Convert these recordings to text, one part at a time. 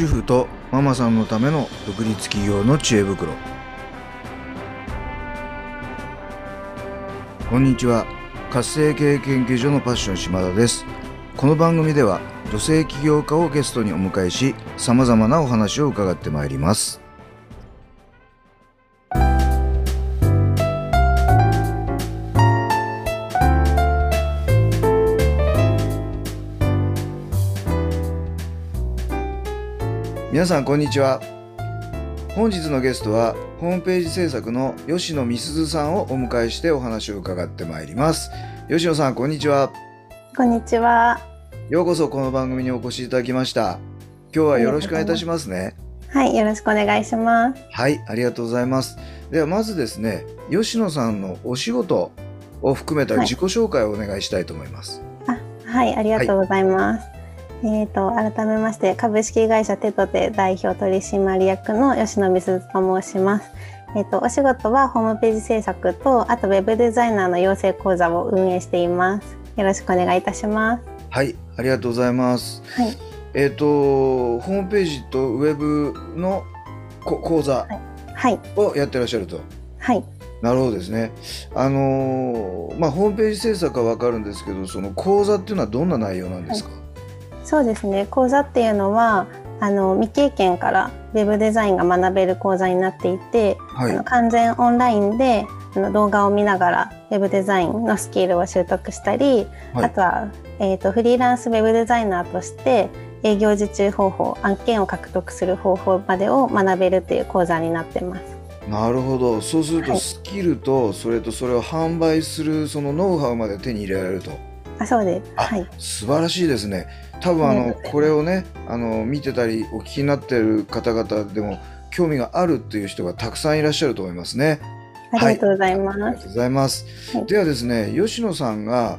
主婦とママさんのための独立企業の知恵袋。こんにちは。活性経営研究所のパッション島田です。この番組では女性起業家をゲストにお迎えしさまざまなお話を伺ってまいります。皆さんこんにちは。本日のゲストはホームページ制作の吉野美鈴さんをお迎えしてお話を伺ってまいります。吉野さんこんにちは。こんにちは。ようこそこの番組にお越しいただきました。今日はよろしくお願いいたしますね。はいよろしくお願いします。はいありがとうございます。ではまずですね吉野さんのお仕事を含めた自己紹介をお願いしたいと思います、あはいありがとうございます、えっ、と改めまして株式会社テトテ代表取締役の吉野美鈴と申します。えっ、とお仕事はホームページ制作とあとウェブデザイナーの養成講座を運営しています。よろしくお願いいたします。はいありがとうございます。はい。えっ、とホームページとウェブのこ講座はい。をやってらっしゃると、はい。なるほどですね。あのーまあホームページ制作はわかるんですけど、その講座っていうのはどんな内容なんですか？そうですね講座っていうのはあの未経験からウェブデザインが学べる講座になっていて、はい。あの完全オンラインであの動画を見ながらウェブデザインのスキルを習得したり、はいあとは、えー、とフリーランスウェブデザイナーとして営業受注方法案件を獲得する方法までを学べるという講座になってます。なるほど。そうするとはいスキルとそれとそれを販売するそのノウハウまで手に入れられると。あそうです。あはい。素晴らしいですね。多分あのこれをねあの見てたりお聞きになってる方々でも興味があるっていう人がたくさんいらっしゃると思いますね。ありがとうございます。ありがとうございます。はいではですね、吉野さんが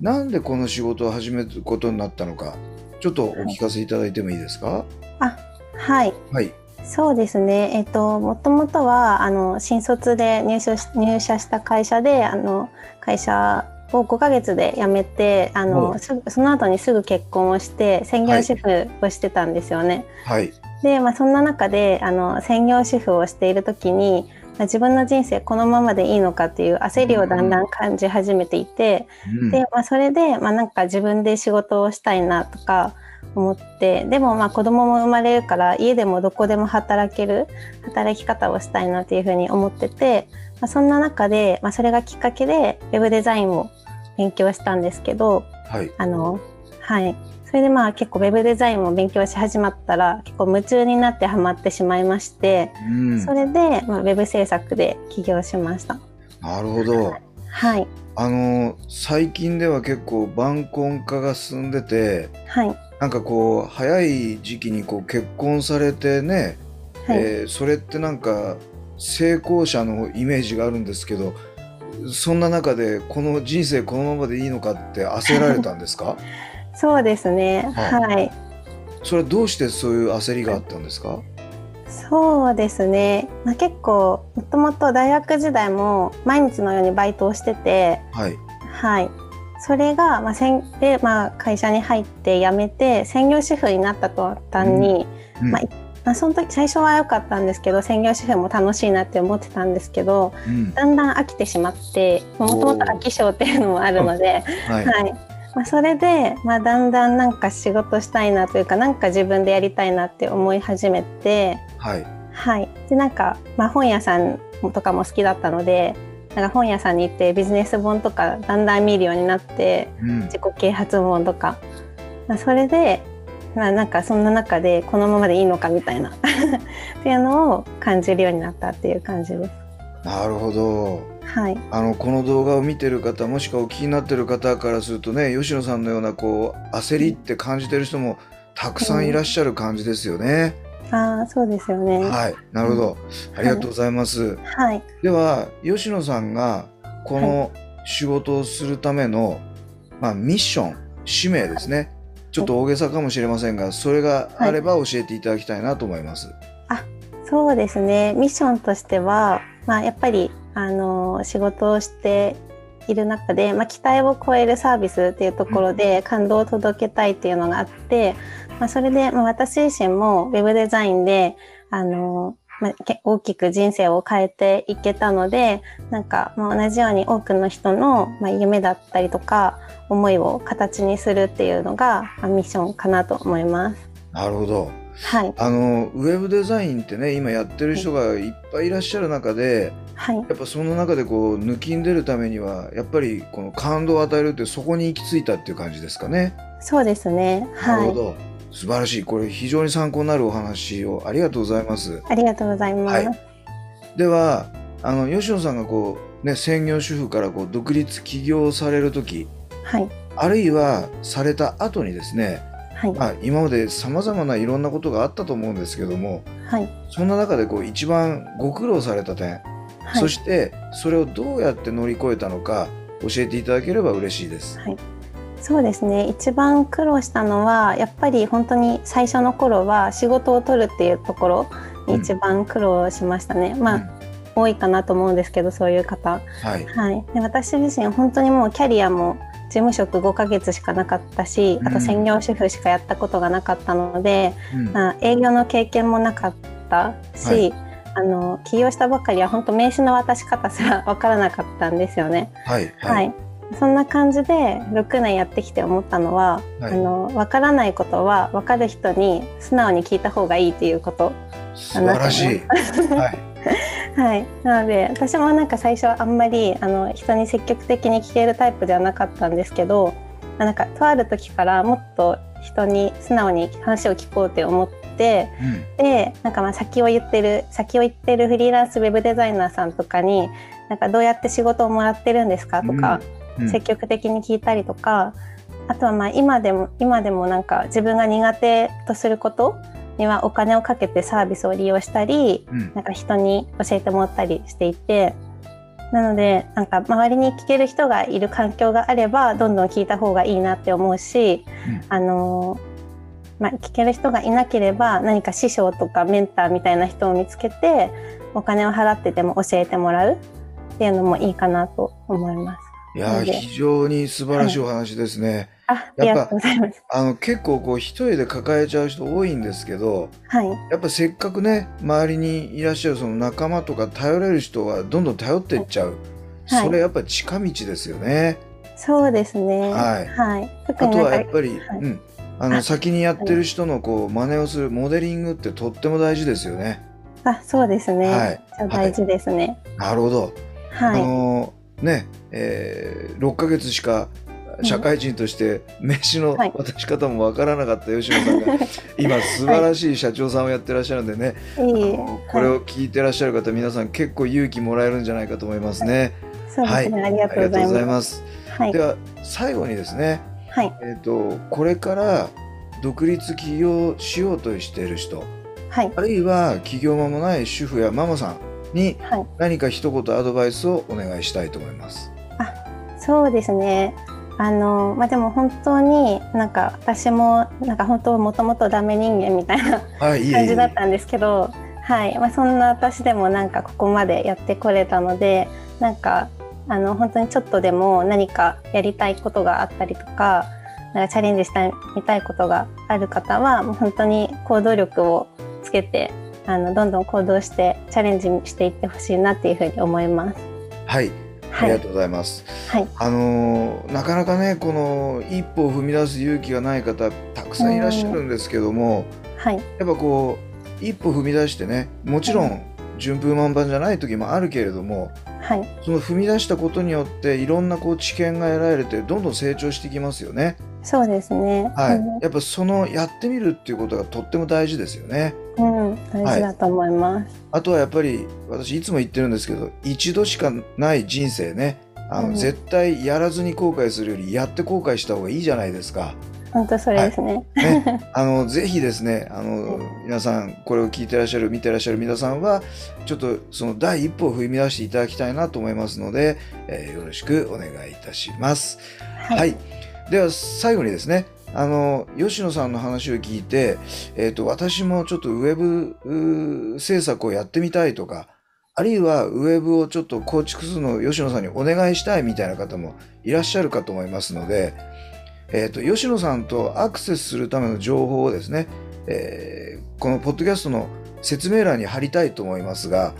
なんでこの仕事を始めることになったのか、ちょっとお聞かせいただいてもいいですか？はい。はい。そうですね。えっともともとはあの新卒で入社し入社した会社であの会社を5ヶ月で辞めてあおのすぐその後にすぐ結婚をして専業主婦をしてたんですよね。はい。で、まあ、そんな中であの専業主婦をしている時に、まあ自分の人生このままでいいのかっていう焦りをだんだん感じ始めていて、うんで、まあ、それで、まあ、なんか自分で仕事をしたいなとか思ってでもまあ子供も生まれるから家でもどこでも働ける働き方をしたいなっていうふうに思ってて、まあ、そんな中で、まあ、それがきっかけでウェブデザインを勉強したんですけどはい。あのはいそれでまあ結構ウェブデザインも勉強し始まったら結構夢中になってハマってしまいまして、うん。それで、まあ、ウェブ制作で起業しました。なるほど。はいあの最近では結構晩婚化が進んでて、はいなんかこう早い時期にこう結婚されてね、はい、えーそれってなんか成功者のイメージがあるんですけど。そんな中でこの人生このままでいいのかって焦られたんですか？そうですね。はい。はい。それはどうしてそういう焦りがあったんですか？そうですね、まあ、結構もともと大学時代も毎日のようにバイトをしてて、はい。はい、それが、まあ、せんで、まあ、会社に入って辞めて専業主婦になった途端に、うん。まあまあ、その時最初は良かったんですけど専業主婦も楽しいなって思ってたんですけどうん。だんだん飽きてしまってもともと飽き性っていうのもあるので、はい。はい。まあ、それで、まあ、だんだんなんか仕事したいなというかなんか自分でやりたいなって思い始めて。はい。はい、でなんか、まあ、本屋さんとかも好きだったのでなんか本屋さんに行ってビジネス本とかだんだん見るようになってうん。自己啓発本とか、まあ、それで、まあ、なんかそんな中でこのままでいいのかみたいな。っていうのを感じるようになったっていう感じです。なるほど。はい、あのこの動画を見てる方もしくはお聞きになってる方からするとね吉野さんのようなこう焦りって感じてる人もたくさんいらっしゃる感じですよね。ああそうですよね。はいなるほど。ありがとうございます。はい、では吉野さんがこの仕事をするための、まあ、ミッション使命ですね。ちょっと大げさかもしれませんがそれがあれば教えていただきたいなと思います。そうですね。ミッションとしては、まあ、やっぱりあの仕事をしている中で、まあ、期待を超えるサービスっていうところで感動を届けたいっていうのがあって、まあ、それで、まあ、私自身もウェブデザインであのまあ、大きく人生を変えていけたのでなんか、まあ、同じように多くの人の、まあ、夢だったりとか思いを形にするっていうのが、まあ、ミッションかなと思います。なるほどはい、あのウェブデザインってね今やってる人がいっぱいいらっしゃる中で、はい、やっぱその中でこう抜きんでるためにはやっぱりこの感動を与えるってそこに行き着いたっていう感じですかね。そうですね、はい、なるほど。素晴らしい。これ非常に参考になるお話をありがとうございます。ありがとうございます。はい、ではあの吉野さんがこうね専業主婦からこう独立起業される時、はい、あるいはされた後にですねはい、まあ、今までさまざまないろんなことがあったと思うんですけども、はい、そんな中でこう一番ご苦労された点、はい、そしてそれをどうやって乗り越えたのか教えていただければ嬉しいです。はい。そうですね。一番苦労したのはやっぱり本当に最初の頃は仕事を取るっていうところに一番苦労しましたね。うん、まあ、うん、多いかなと思うんですけどそういう方。はい、はい、で私自身本当にもうキャリアも事務職5ヶ月しかなかったしあと専業主婦しかやったことがなかったので、うん、まあ、営業の経験もなかったし、はい、あの起業したばかりは本当名刺の渡し方すら分からなかったんですよね。はい、はい、はい。そんな感じで6年やってきて思ったのは、はい、あの分からないことは分かる人に素直に聞いた方がいいっていうこと。素晴らしい。はい、はい、なので私もなんか最初あんまりあの人に積極的に聞けるタイプではなかったんですけどなんかとある時からもっと人に素直に話を聞こうって思って、うん、でなんかまあ先を言ってる先を言ってるフリーランスウェブデザイナーさんとかになんかどうやって仕事をもらってるんですかとか、うん、積極的に聞いたりとかあとはまあ今でも今でもなんか自分が苦手とすることにはお金をかけてサービスを利用したり、うん、なんか人に教えてもらったりしていてなのでなんか周りに聞ける人がいる環境があればどんどん聞いた方がいいなって思うし、うん、あのまあ、聞ける人がいなければ何か師匠とかメンターみたいな人を見つけてお金を払ってでも教えてもらうっていうのもいいかなと思います。いや非常に素晴らしいお話ですね。あ、ありがとうございます。あの結構こう一人で抱えちゃう人多いんですけど、はい。やっぱせっかくね周りにいらっしゃるその仲間とか頼れる人はどんどん頼っていっちゃう。はい、それやっぱ近道ですよね。そうですね。はい。はい。あとはやっぱり、はい、うん。あの先にやってる人のこう真似をするモデリングってとっても大事ですよね。あ、そうですね。はい。大事ですね。なるほど。はい。あのね、えー、6ヶ月しか社会人として名刺の渡し方もわからなかった吉野さんが、今素晴らしい社長さんをやってらっしゃるんでね、これを聞いてらっしゃる方皆さん結構勇気もらえるんじゃないかと思いますね。はい、ありがとうございます。では最後にですね、はい、えっ、とこれから独立起業しようとしている人、はい、あるいは起業間もない主婦やママさんに何か一言アドバイスをお願いしたいと思います。あそうですねあのまあ、でも本当になんか私もなんか本当もともとダメ人間みたいな感じだったんですけど、はい。まあ、そんな私でもなんかここまでやってこれたのでなんかあの本当にちょっとでも何かやりたいことがあったりとかなんかチャレンジしたいみたいことがある方はもう本当に行動力をつけてあのどんどん行動してチャレンジしていってほしいなっていうふうに思います。はいありがとうございます。はい、あのなかなかねこの一歩を踏み出す勇気がない方たくさんいらっしゃるんですけども、はい、やっぱこう一歩踏み出してねもちろん順風満帆じゃない時もあるけれども、はい、その踏み出したことによっていろんなこう知見が得られてどんどん成長していきますよね。そうですね。はい。やっぱそのやってみるっていうことがとっても大事ですよね。うん、大事だと思います。はい、あとはやっぱり私いつも言ってるんですけど、一度しかない人生ね、あの、うん、絶対やらずに後悔するよりやって後悔した方がいいじゃないですか。本当それですね。はい、ね あのぜひですね、あの皆さんこれを聞いてらっしゃる見てらっしゃる皆さんはちょっとその第一歩を踏み出していただきたいなと思いますので、えー、よろしくお願いいたします。はい、はい、では最後にですね。あの吉野さんの話を聞いて、えーと、私もちょっとウェブ制作をやってみたいとかあるいはウェブをちょっと構築するのを吉野さんにお願いしたいみたいな方もいらっしゃるかと思いますので、えーと、吉野さんとアクセスするための情報をですね、えー、このポッドキャストの説明欄に貼りたいと思いますが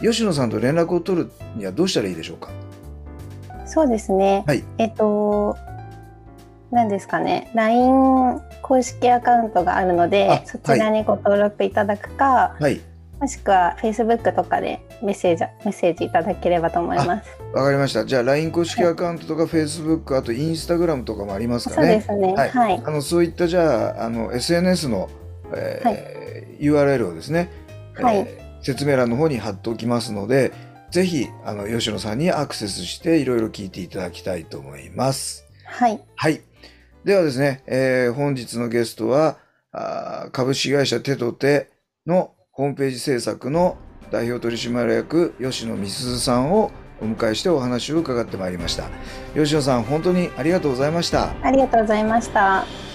吉野さんと連絡を取るにはどうしたらいいでしょうか？そうですね、はい、えっ、と何ですかね LINE 公式アカウントがあるのでそちらにご登録いただくか、はい、もしくは Facebook とかでメッセージメッセージいただければと思います。わかりました。じゃあ LINE 公式アカウントとか Facebook、あと Instagram とかもありますかね。そうですね。はい。はい、あのそういったじゃああの SNS の、えーはい、URL をですね、はい、えー、説明欄の方に貼っておきますので、ぜひあの吉野さんにアクセスしていろいろ聞いていただきたいと思います。はい。はい。ではですね、えー、本日のゲストはあ株式会社テトテのホームページ制作の代表取締役吉野美鈴さんをお迎えしてお話を伺ってまいりました。吉野さん本当にありがとうございました。ありがとうございました。